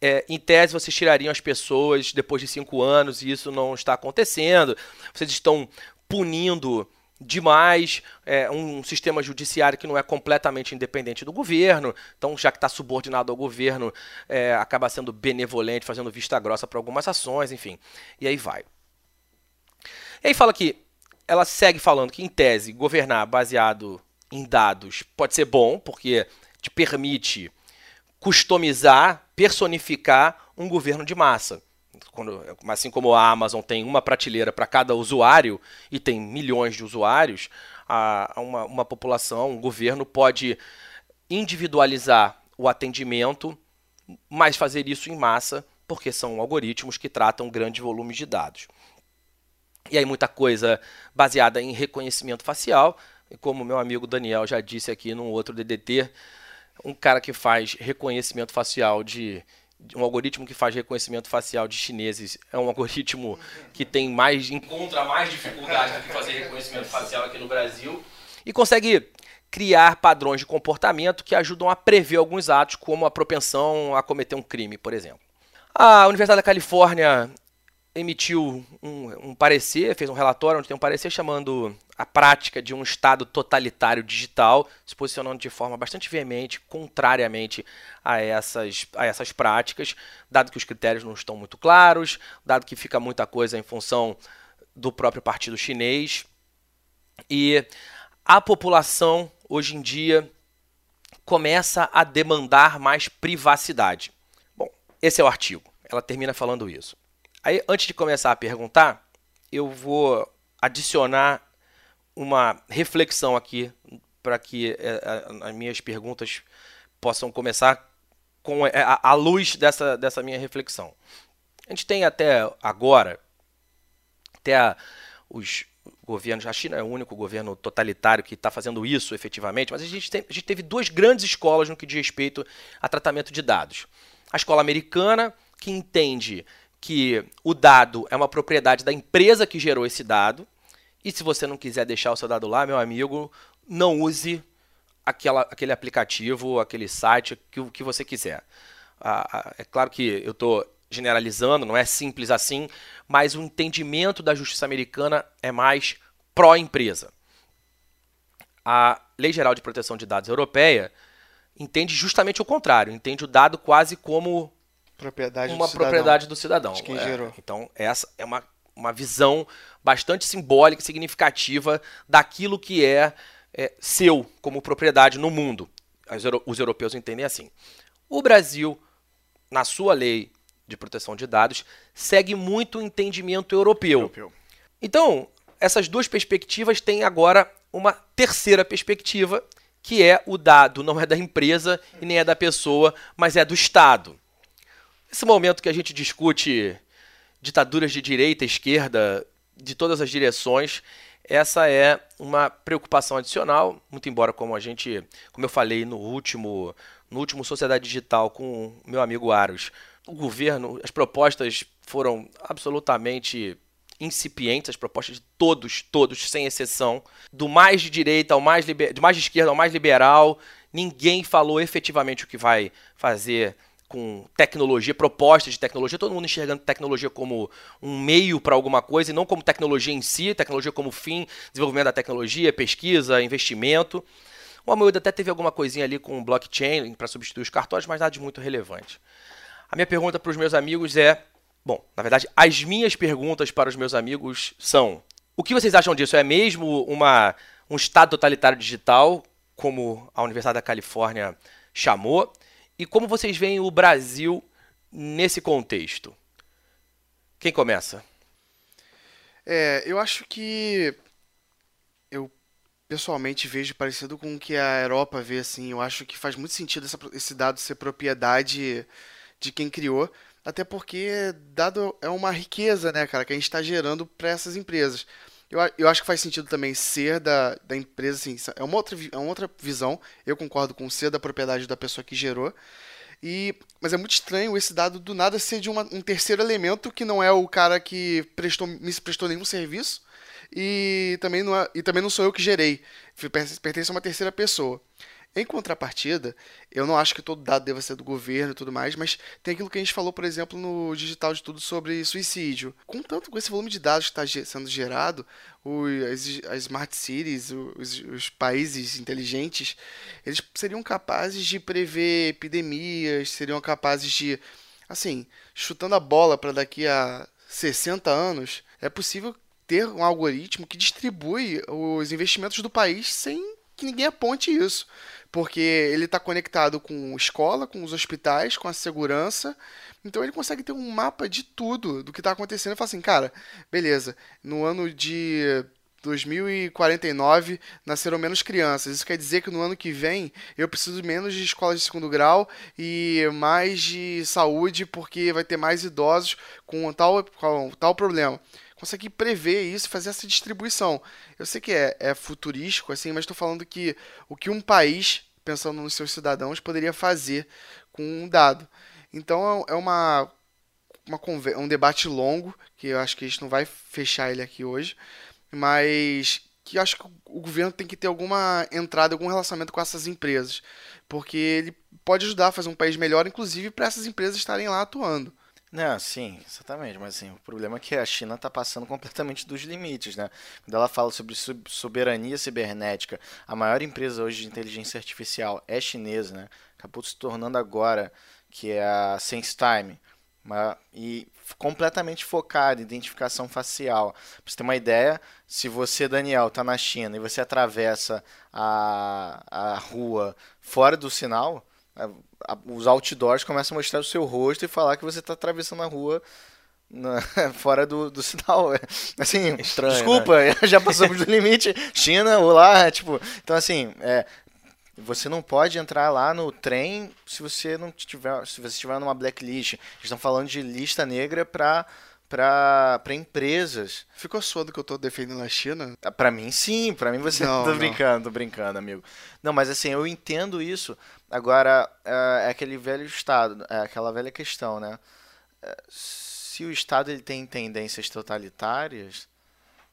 é, em tese vocês tirariam as pessoas depois de cinco anos e isso não está acontecendo. Vocês estão punindo demais é, um sistema judiciário que não é completamente independente do governo, então já que está subordinado ao governo, é, acaba sendo benevolente, fazendo vista grossa para algumas ações, enfim, e aí vai. E aí fala que ela segue falando que, em tese, governar baseado em dados pode ser bom, porque te permite customizar, personificar um governo de massa. Quando, assim como a Amazon tem uma prateleira para cada usuário e tem milhões de usuários, a, uma, uma população, um governo pode individualizar o atendimento, mas fazer isso em massa, porque são algoritmos que tratam grandes volumes de dados. E aí muita coisa baseada em reconhecimento facial, e como meu amigo Daniel já disse aqui num outro DDT, um cara que faz reconhecimento facial de um algoritmo que faz reconhecimento facial de chineses é um algoritmo que tem mais encontra mais dificuldade do que fazer reconhecimento facial aqui no Brasil e consegue criar padrões de comportamento que ajudam a prever alguns atos, como a propensão a cometer um crime, por exemplo. A Universidade da Califórnia emitiu um, um, parecer, fez um relatório onde tem um parecer chamando a prática de um Estado totalitário digital, se posicionando de forma bastante veemente, contrariamente a essas, a essas práticas, dado que os critérios não estão muito claros, dado que fica muita coisa em função do próprio partido chinês. E a população, hoje em dia, começa a demandar mais privacidade. Bom, esse é o artigo. Ela termina falando isso. Aí, antes de começar a perguntar, eu vou adicionar uma reflexão aqui para que é, as minhas perguntas possam começar com é, a, a luz dessa, dessa minha reflexão. A gente tem até agora, até os governos, a China é o único governo totalitário que está fazendo isso efetivamente, mas a gente, tem, a gente teve duas grandes escolas no que diz respeito a tratamento de dados. A escola americana, que entende que o dado é uma propriedade da empresa que gerou esse dado. E se você não quiser deixar o seu dado lá, meu amigo, não use aquela, aquele aplicativo, aquele site, que, o que você quiser. Ah é claro que eu estou generalizando, não é simples assim, mas o entendimento da justiça americana é mais pró-empresa. A Lei Geral de Proteção de Dados Europeia entende justamente o contrário, entende o dado quase como propriedade uma do propriedade do cidadão. De quem é, gerou. Então, essa é uma, uma visão bastante simbólica e significativa daquilo que é, é seu como propriedade no mundo. Os europeus entendem assim. O Brasil, na sua lei de proteção de dados, segue muito o entendimento europeu. europeu. Então, essas duas perspectivas têm agora uma terceira perspectiva, que é o dado não é da empresa e nem é da pessoa, mas é do Estado. Esse momento que a gente discute ditaduras de direita, esquerda, de todas as direções, essa é uma preocupação adicional, muito embora como a gente, como eu falei no último, no último Sociedade Digital com o meu amigo Aros, o governo, as propostas foram absolutamente incipientes, as propostas de todos, todos, sem exceção, do mais de direita ao mais liber... do mais de esquerda ao mais liberal, ninguém falou efetivamente o que vai fazer com tecnologia, propostas de tecnologia, todo mundo enxergando tecnologia como um meio para alguma coisa e não como tecnologia em si, tecnologia como fim, desenvolvimento da tecnologia, pesquisa, investimento. O Amoedo até teve alguma coisinha ali com blockchain para substituir os cartórios, mas nada de muito relevante. A minha pergunta para os meus amigos é, bom, na verdade, as minhas perguntas para os meus amigos são: o que vocês acham disso? É mesmo uma, um estado totalitário digital, como a Universidade da Califórnia chamou? E como vocês veem o Brasil nesse contexto? Quem começa? É, eu acho que eu pessoalmente vejo parecido com o que a Europa vê assim. Eu acho que faz muito sentido essa, esse dado ser propriedade de quem criou, até porque dado é uma riqueza, né, cara, que a gente está gerando para essas empresas. Eu, eu acho que faz sentido também ser da, da empresa, assim, é uma, outra, é uma outra visão. Eu concordo com ser da propriedade da pessoa que gerou. E, mas é muito estranho esse dado do nada ser de uma, um terceiro elemento que não é o cara que prestou, me prestou nenhum serviço e também não, é, e também não sou eu que gerei. Pertence a uma terceira pessoa. Em contrapartida, eu não acho que todo dado deva ser do governo e tudo mais, mas tem aquilo que a gente falou, por exemplo, no Digital de Tudo sobre suicídio. Com tanto com esse volume de dados que está sendo gerado, as, smart cities, os, países inteligentes, eles seriam capazes de prever epidemias, seriam capazes de, assim, chutando a bola para daqui a 60 anos, é possível ter um algoritmo que distribui os investimentos do país sem que ninguém aponte isso porque ele está conectado com escola, com os hospitais, com a segurança. Então ele consegue ter um mapa de tudo do que está acontecendo e fala assim, cara, beleza, no ano de 2049 nasceram menos crianças. Isso quer dizer que no ano que vem eu preciso menos de escolas de segundo grau e mais de saúde porque vai ter mais idosos com tal, com tal problema consegue prever isso e fazer essa distribuição. Eu sei que é, é futurístico, assim, mas estou falando que o que um país, pensando nos seus cidadãos, poderia fazer com um dado. Então é, é uma, uma um debate longo, que eu acho que a gente não vai fechar ele aqui hoje, mas que acho que o governo tem que ter alguma entrada, algum relacionamento com essas empresas, porque ele pode ajudar a fazer um país melhor, inclusive para essas empresas estarem lá atuando. Não, sim, exatamente. Mas assim, o problema é que a China está passando completamente dos limites, né? Quando ela fala sobre soberania cibernética, a maior empresa hoje de inteligência artificial é chinesa, né? Acabou se tornando agora, que é a SenseTime. E completamente focada em identificação facial. Pra você ter uma ideia, se você, Daniel, está na China e você atravessa a, a rua fora do sinal, os outdoors começam a mostrar o seu rosto e falar que você está atravessando a rua na, fora do, do sinal. Assim, Estranho, desculpa, né? já passamos do limite. China, olá, tipo. Então, assim, é, você não pode entrar lá no trem se você não tiver, se você estiver numa blacklist. Eles estão falando de lista negra para para empresas. Ficou suado que eu tô defendendo a China? Ah, para mim sim, para mim você não, tô não. brincando, tô brincando, amigo. Não, mas assim, eu entendo isso. Agora é, é aquele velho estado, é aquela velha questão, né? É, se o estado ele tem tendências totalitárias,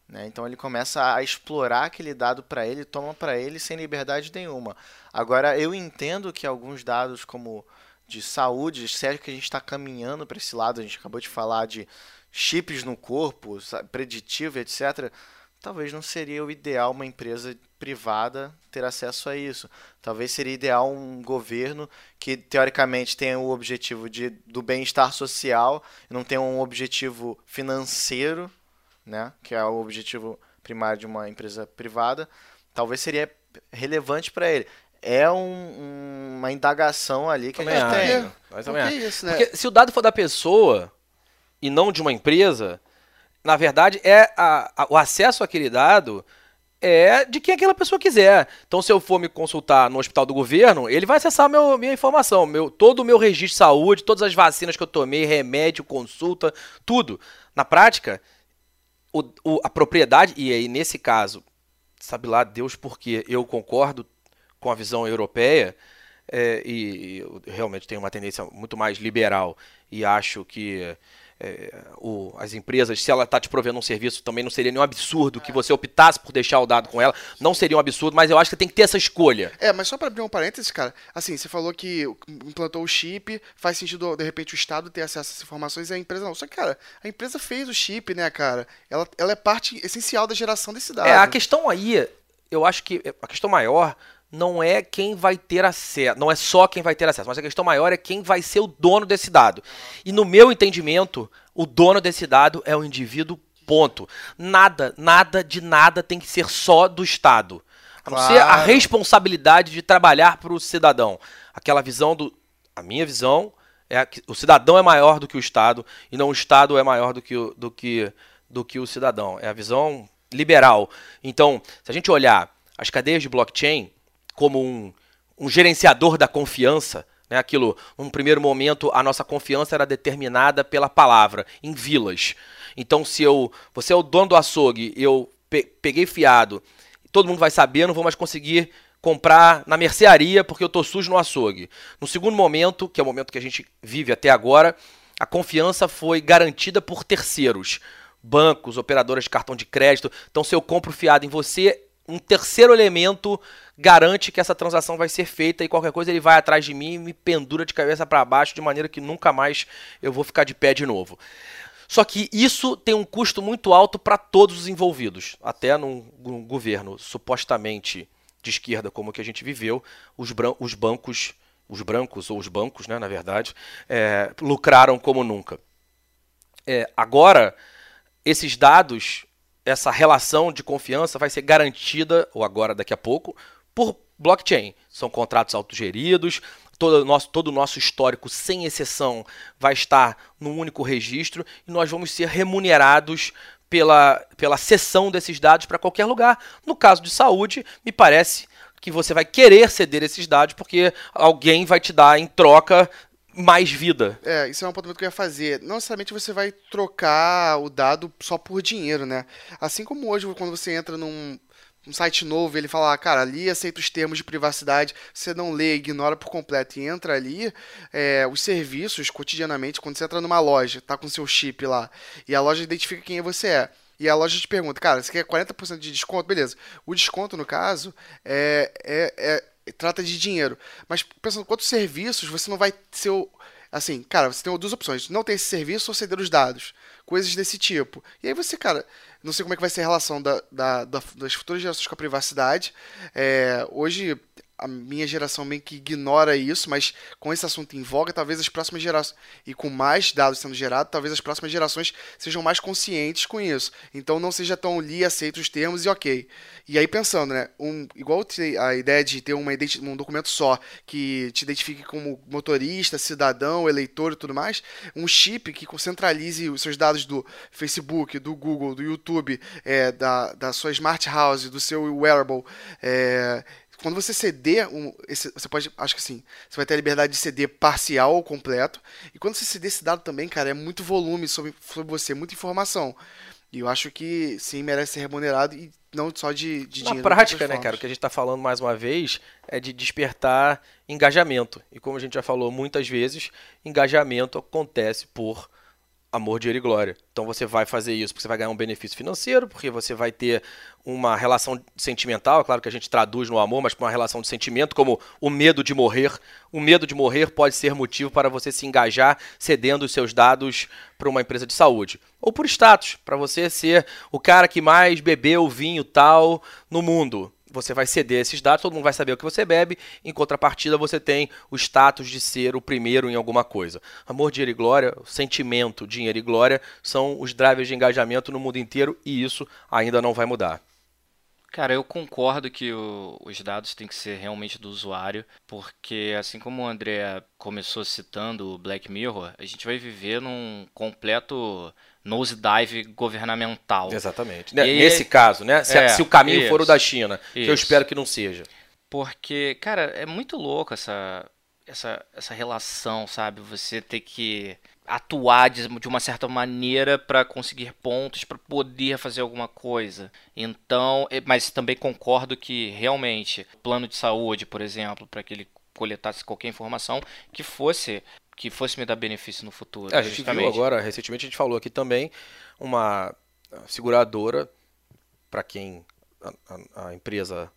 né? Então ele começa a explorar aquele dado para ele, toma para ele sem liberdade nenhuma. Agora eu entendo que alguns dados como de saúde, sério que a gente está caminhando para esse lado, a gente acabou de falar de chips no corpo, preditivo, etc., talvez não seria o ideal uma empresa privada ter acesso a isso. Talvez seria ideal um governo que teoricamente tenha o objetivo de, do bem-estar social e não tenha um objetivo financeiro, né, que é o objetivo primário de uma empresa privada. Talvez seria relevante para ele. É um, um, uma indagação ali que também a gente tem. Mas também é isso, né? Porque se o dado for da pessoa, e não de uma empresa, na verdade, é a, a, o acesso àquele dado é de quem aquela pessoa quiser. Então, se eu for me consultar no hospital do governo, ele vai acessar meu, minha informação, meu, todo o meu registro de saúde, todas as vacinas que eu tomei, remédio, consulta, tudo. Na prática, o, o, a propriedade, e aí nesse caso, sabe lá Deus porque eu concordo com a visão europeia, é, e, e realmente tenho uma tendência muito mais liberal e acho que é, o, as empresas, se ela está te provendo um serviço, também não seria nenhum absurdo que você optasse por deixar o dado com ela. Não seria um absurdo, mas eu acho que tem que ter essa escolha. É, mas só para abrir um parênteses, cara, assim, você falou que implantou o chip, faz sentido, de repente, o Estado ter acesso a essas informações e a empresa não. Só que, cara, a empresa fez o chip, né, cara? Ela, ela é parte essencial da geração desse dado. É, a questão aí, eu acho que a questão maior não é quem vai ter acesso, não é só quem vai ter acesso, mas a questão maior é quem vai ser o dono desse dado. E no meu entendimento, o dono desse dado é o indivíduo, ponto. Nada, nada de nada tem que ser só do Estado. A não claro. ser a responsabilidade de trabalhar para o cidadão. Aquela visão do. A minha visão é que o cidadão é maior do que o Estado e não o Estado é maior do que o, do que, do que o cidadão. É a visão liberal. Então, se a gente olhar as cadeias de blockchain, como um, um gerenciador da confiança. Né? Aquilo, num primeiro momento, a nossa confiança era determinada pela palavra, em vilas. Então, se eu, você é o dono do açougue, eu pe peguei fiado, todo mundo vai saber, não vou mais conseguir comprar na mercearia porque eu estou sujo no açougue. No segundo momento, que é o momento que a gente vive até agora, a confiança foi garantida por terceiros, bancos, operadoras de cartão de crédito. Então, se eu compro fiado em você, um terceiro elemento garante que essa transação vai ser feita e qualquer coisa ele vai atrás de mim e me pendura de cabeça para baixo de maneira que nunca mais eu vou ficar de pé de novo. Só que isso tem um custo muito alto para todos os envolvidos, até num, num, governo supostamente de esquerda como o que a gente viveu, os, os bancos, os brancos ou os bancos, né, na verdade, é, lucraram como nunca. É, agora, esses dados essa relação de confiança vai ser garantida, ou agora daqui a pouco, por blockchain. São contratos autogeridos, todo o nosso, todo o nosso histórico, sem exceção, vai estar num único registro e nós vamos ser remunerados pela, pela cessão desses dados para qualquer lugar. No caso de saúde, me parece que você vai querer ceder esses dados porque alguém vai te dar em troca mais vida. É, isso é um ponto que eu ia fazer. Não necessariamente você vai trocar o dado só por dinheiro, né? Assim como hoje, quando você entra num um site novo, ele fala, ah, cara, ali aceita os termos de privacidade, você não lê, ignora por completo e entra ali, é, os serviços, cotidianamente, quando você entra numa loja, tá com seu chip lá, e a loja identifica quem você é, e a loja te pergunta, cara, você quer 40% de desconto? Beleza. O desconto, no caso, é, é, é trata de dinheiro. Mas pensando quantos serviços você não vai ser. Assim, cara, você tem duas opções. Não ter esse serviço ou ceder os dados. Coisas desse tipo. E aí você, cara, não sei como é que vai ser a relação da, da, da das futuras gerações com a privacidade. É, hoje a minha geração meio que ignora isso, mas com esse assunto em voga, talvez as próximas gerações, e com mais dados sendo gerados, talvez as próximas gerações sejam mais conscientes com isso. Então não seja tão li, aceito os termos e ok. E aí pensando, né, um, igual a ideia de ter uma um documento só que te identifique como motorista, cidadão, eleitor e tudo mais, um chip que centralize os seus dados do Facebook, do Google, do YouTube, é, da, da sua smart house, do seu wearable, é, quando você ceder, um, esse, você pode, acho que sim, você vai ter a liberdade de ceder parcial ou completo. E quando você ceder esse dado também, cara, é muito volume sobre, sobre você, muita informação. E eu acho que sim, merece ser remunerado e não só de, de Na prática, né, cara, o que a gente está falando mais uma vez é de despertar engajamento. E como a gente já falou muitas vezes, engajamento acontece por amor, dinheiro e glória. Então você vai fazer isso porque você vai ganhar um benefício financeiro, porque você vai ter uma relação sentimental, é claro que a gente traduz no amor, mas com uma relação de sentimento, como o medo de morrer. O medo de morrer pode ser motivo para você se engajar cedendo os seus dados para uma empresa de saúde. Ou por status, para você ser o cara que mais bebeu vinho tal no mundo você vai ceder esses dados, todo mundo vai saber o que você bebe, em contrapartida você tem o status de ser o primeiro em alguma coisa. Amor, dinheiro e glória, sentimento, dinheiro e glória são os drivers de engajamento no mundo inteiro e isso ainda não vai mudar. Cara, eu concordo que o, os dados têm que ser realmente do usuário, porque assim como o André começou citando o Black Mirror, a gente vai viver num completo nosedive governamental. Exatamente. E Nesse caso, né? Se, é, se o caminho isso, for o da China, isso. que eu espero que não seja. Porque, cara, é muito louco essa, essa, essa relação, sabe? Você ter que atuar de, de uma certa maneira para conseguir pontos para poder fazer alguma coisa. Então, mas também concordo que realmente plano de saúde, por exemplo, para que ele coletasse qualquer informação que fosse que fosse me dar benefício no futuro. É, a gente justamente. viu agora, recentemente a gente falou aqui também uma seguradora para quem a, a, empresa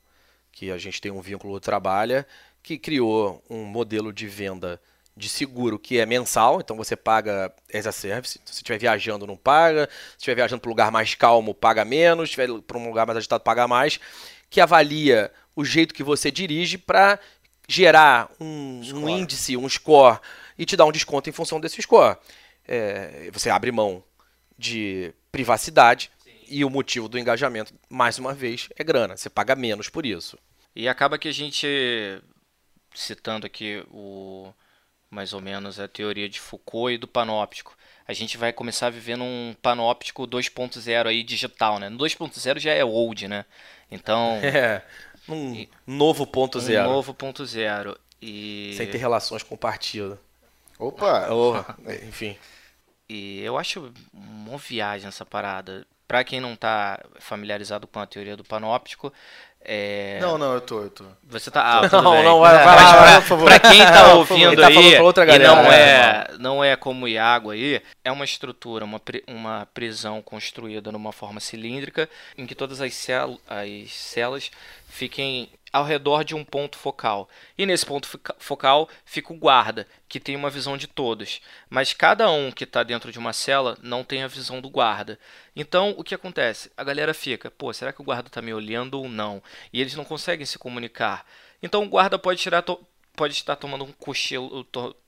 que a gente tem um vínculo trabalha, que criou um modelo de venda de seguro que é mensal, então você paga as a service. Se estiver viajando, não paga. Se estiver viajando para um lugar mais calmo, paga menos. Se estiver para um lugar mais agitado, paga mais. Que avalia o jeito que você dirige para gerar um, um, índice, um score e te dar um desconto em função desse score. É, você abre mão de privacidade Sim. e o motivo do engajamento, mais uma vez, é grana. Você paga menos por isso. E acaba que a gente, citando aqui o mais ou menos a teoria de Foucault e do panóptico. A gente vai começar a viver num panóptico 2.0 aí digital, né? No 2.0 já é old, né? Então, é, um e, novo ponto zero. Um novo ponto zero e sem ter relações com Opa, oh, enfim. E eu acho uma viagem essa parada. Para quem não está familiarizado com a teoria do panóptico, é... Não, não, eu tô, eu tô. Você tá. Ah, não, bem. não, vai, vai lá, pra, por favor. Pra quem tá ouvindo tá aí, outra galera, e não é, é, não é como o Iago aí, é uma estrutura, uma, uma prisão construída numa forma cilíndrica, em que todas as, cel as celas fiquem ao redor de um ponto focal. E nesse ponto focal fica o guarda, que tem uma visão de todos. Mas cada um que está dentro de uma cela não tem a visão do guarda. Então o que acontece? A galera fica, pô, será que o guarda está me olhando ou não? E eles não conseguem se comunicar. Então o guarda pode tirar pode estar tomando um cochilo,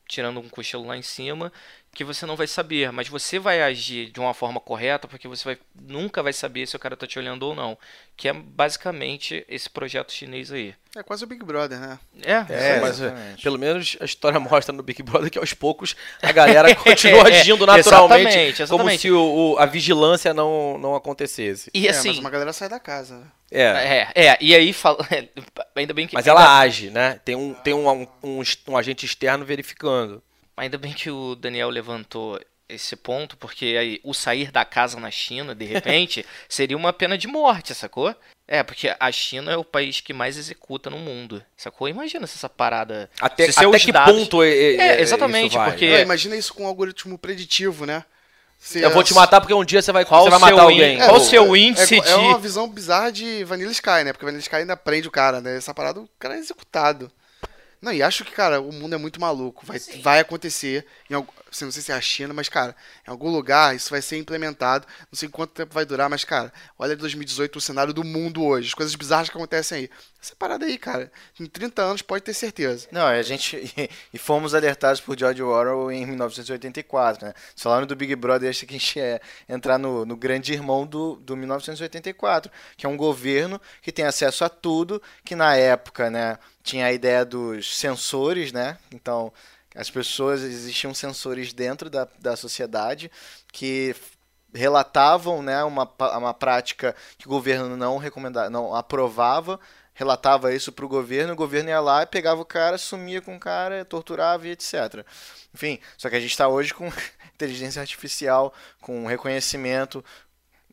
tirando um cochilo lá em cima, que você não vai saber, mas você vai agir de uma forma correta, porque você vai, nunca vai saber se o cara está te olhando ou não. Que é basicamente esse projeto chinês aí. É quase o Big Brother, né? É, é mas pelo menos a história mostra no Big Brother que aos poucos a galera continua agindo naturalmente, exatamente, exatamente. como se o, o, a vigilância não, não acontecesse. E assim, é, mas uma galera sai da casa, né? É. é, é, e aí fala, ainda bem que. Mas ela age, né? Tem um, tem um, um, um, um agente externo verificando. Ainda bem que o Daniel levantou esse ponto, porque aí o sair da casa na China, de repente, seria uma pena de morte, sacou? É, porque a China é o país que mais executa no mundo, sacou? Imagina se essa parada. Até, se até que dados... ponto é, é, é exatamente, porque. Não, imagina isso com um algoritmo preditivo, né? Se Eu vou te é- matar porque um dia você vai, Qual você vai matar alguém. qual o é, seu é- índice é, de- É uma visão bizarra de Vanilla Sky, né? Porque Vanilla Sky ainda prende o cara, né? Essa parada, o cara é executado. Não, e acho que, cara, o mundo é muito maluco. Vai, vai acontecer, em não sei se é a China, mas, cara, em algum lugar isso vai ser implementado. Não sei quanto tempo vai durar, mas, cara, olha 2018 o cenário do mundo hoje, as coisas bizarras que acontecem aí. Essa parada aí, cara, em 30 anos pode ter certeza. Não, a gente. E fomos alertados por George Orwell em 1984, né? Falaram do Big Brother, acho que a gente ia entrar no, no grande irmão do, do 1984, que é um governo que tem acesso a tudo, que na época, né, tinha a ideia dos sensores, né? Então, as pessoas, existiam sensores dentro da, da sociedade que relatavam né, uma, uma prática que o governo não recomendava, não aprovava, relatava isso para o governo, o governo ia lá e pegava o cara, sumia com o cara, torturava e etc. Enfim, só que a gente está hoje com inteligência artificial, com reconhecimento.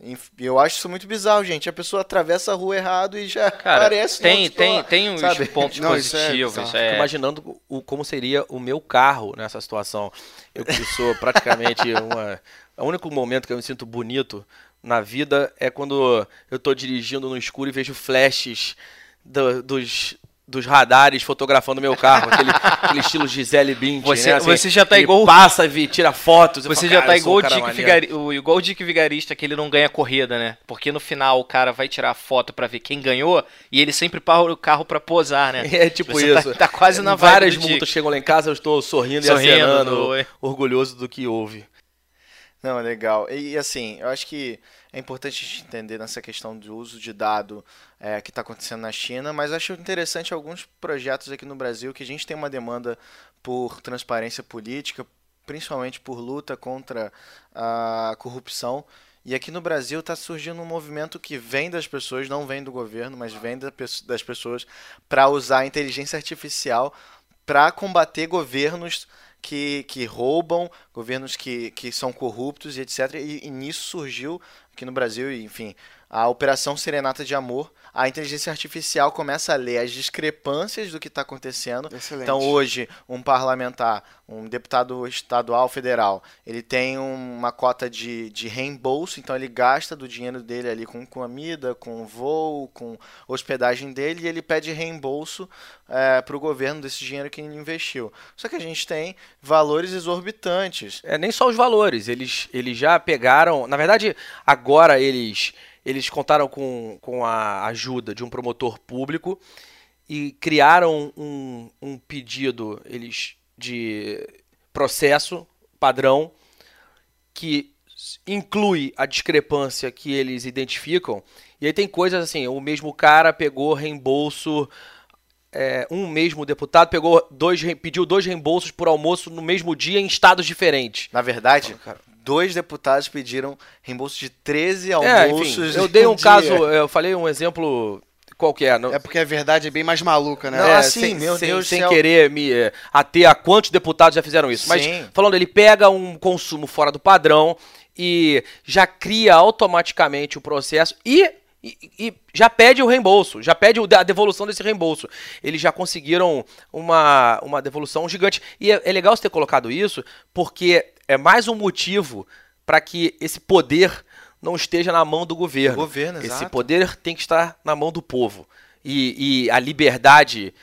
E eu acho isso muito bizarro, gente. A pessoa atravessa a rua errado e já Cara, aparece tem, tem, tem uns sabe? pontos Não, isso é positivos. bizarro. é. Fico imaginando o, como seria o meu carro nessa situação. Eu que sou praticamente uma. O único momento que eu me sinto bonito na vida é quando eu tô dirigindo no escuro e vejo flashes do- dos, dos radares fotografando meu carro. Aquele, aquele estilo Gisele Bündchen, Você- né? Assim, você já tá ele igual- passa e tira fotos. Você falo, já "Cara, tá igual o, Dick maneiro." Vigari- o, igual o Dick Vigarista, que ele não ganha corrida, né? Porque no final o cara vai tirar a foto pra ver quem ganhou e ele sempre para o carro pra posar, né? É tipo Você tá- isso. Tá, quase na vibe Várias multas chegam lá em casa, eu estou sorrindo, Sorrindo, e acenando, orgulhoso do que houve. Não, é legal. E assim, eu acho que é importante a gente entender nessa questão do uso de dado é, que está acontecendo na China, mas acho interessante alguns projetos aqui no Brasil que a gente tem uma demanda por transparência política, principalmente por luta contra a corrupção. E aqui no Brasil está surgindo um movimento que vem das pessoas, não vem do governo, mas vem das pessoas para usar a inteligência artificial para combater governos que, que roubam, governos que, que são corruptos e etc. E, e nisso surgiu aqui no Brasil, enfim, a Operação Serenata de Amor. A inteligência artificial começa a ler as discrepâncias do que está acontecendo. Excelente. Então hoje, um parlamentar, um deputado estadual, federal, ele tem uma cota de, de reembolso, então ele gasta do dinheiro dele ali com comida, com voo, com hospedagem dele, e ele pede reembolso para o governo desse dinheiro que ele investiu. Só que a gente tem valores exorbitantes. É, nem só os valores, eles, eles já pegaram. Na verdade, agora eles, eles contaram com, com a ajuda de um promotor público e criaram um, um pedido eles de processo padrão que inclui a discrepância que eles identificam. E aí tem coisas assim, o mesmo cara pegou reembolso é, um mesmo deputado pegou dois, pediu dois reembolsos por almoço no mesmo dia em estados diferentes. Na verdade, cara. Dois deputados pediram reembolso de 13 É, almoços. enfim, eu dei um dia. caso, eu falei um exemplo qualquer. Não, É porque a verdade é bem mais maluca, né? Não, é, assim, sem, meu sem, Deus do sem céu. querer me é, ater a quantos deputados já fizeram isso. Mas Sim. falando, ele pega um consumo fora do padrão e já cria automaticamente o processo e, e- e já pede o reembolso, já pede a devolução desse reembolso. Eles já conseguiram uma, uma devolução gigante. E é, é legal você ter colocado isso, porque é mais um motivo para que esse poder não esteja na mão do governo. Do governo, Esse exato. poder tem que estar na mão do povo. E, e a liberdade.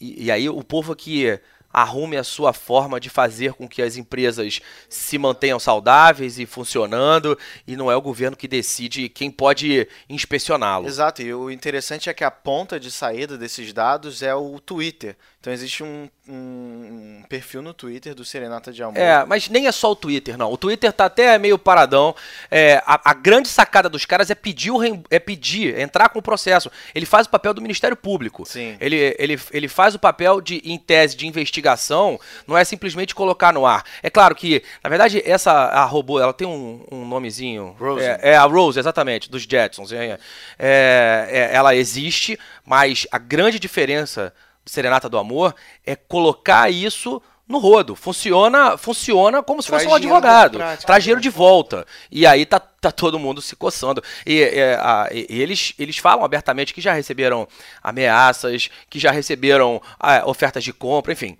E, e aí o povo que arrume a sua forma de fazer com que as empresas se mantenham saudáveis e funcionando, e não é o governo que decide quem pode inspecioná-lo. Exato, e o interessante é que a ponta de saída desses dados é o Twitter. Então existe um, um perfil no Twitter do Serenata de Amor. É, mas nem é só o Twitter, não. O Twitter tá até meio paradão. É, a, a grande sacada dos caras é pedir, o é pedir, é entrar com o processo. Ele faz o papel do Ministério Público. Sim. Ele, ele, ele faz o papel de, em tese, de investigação, não é simplesmente colocar no ar. É claro que, na verdade, essa a robô, ela tem um, um nomezinho. Rose. É, é a Rose, exatamente, dos Jetsons. É, é, é, ela existe, mas a grande diferença Serenata do Amor é colocar isso no rodo. Funciona, funciona como se Traz fosse um advogado. Traz né? dinheiro de volta. E aí tá, tá todo mundo se coçando. E, é, a- e- eles, eles falam abertamente que já receberam ameaças, que já receberam ah, ofertas de compra, enfim.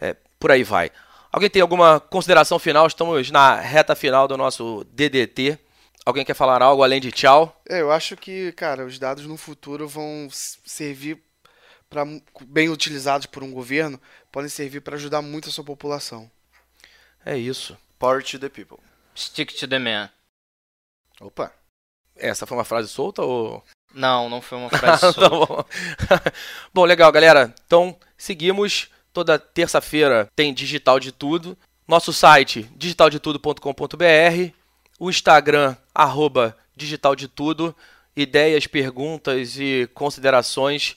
é, por aí vai. Alguém tem alguma consideração final? Estamos na reta final do nosso DDT. Alguém quer falar algo além de tchau? É, eu acho que, cara, os dados no futuro vão servir para bem utilizados por um governo, podem servir para ajudar muito a sua população. É isso. Power to the people. Stick to the man. Opa. Essa foi uma frase solta ou Não, não foi uma frase tá solta. bom. bom, legal, galera. Então, seguimos. Toda terça-feira tem digital de tudo. Nosso site, digitaldetudo.com.br. O Instagram, arroba digital de tudo. Ideias, perguntas e considerações,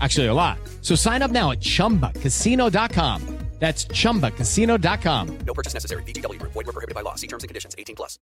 Actually, a lot. So sign up now at chumbacasino.com. That's chumbacasino.com. No purchase necessary. Group. Void were prohibited by law. See terms and conditions. 18 plus.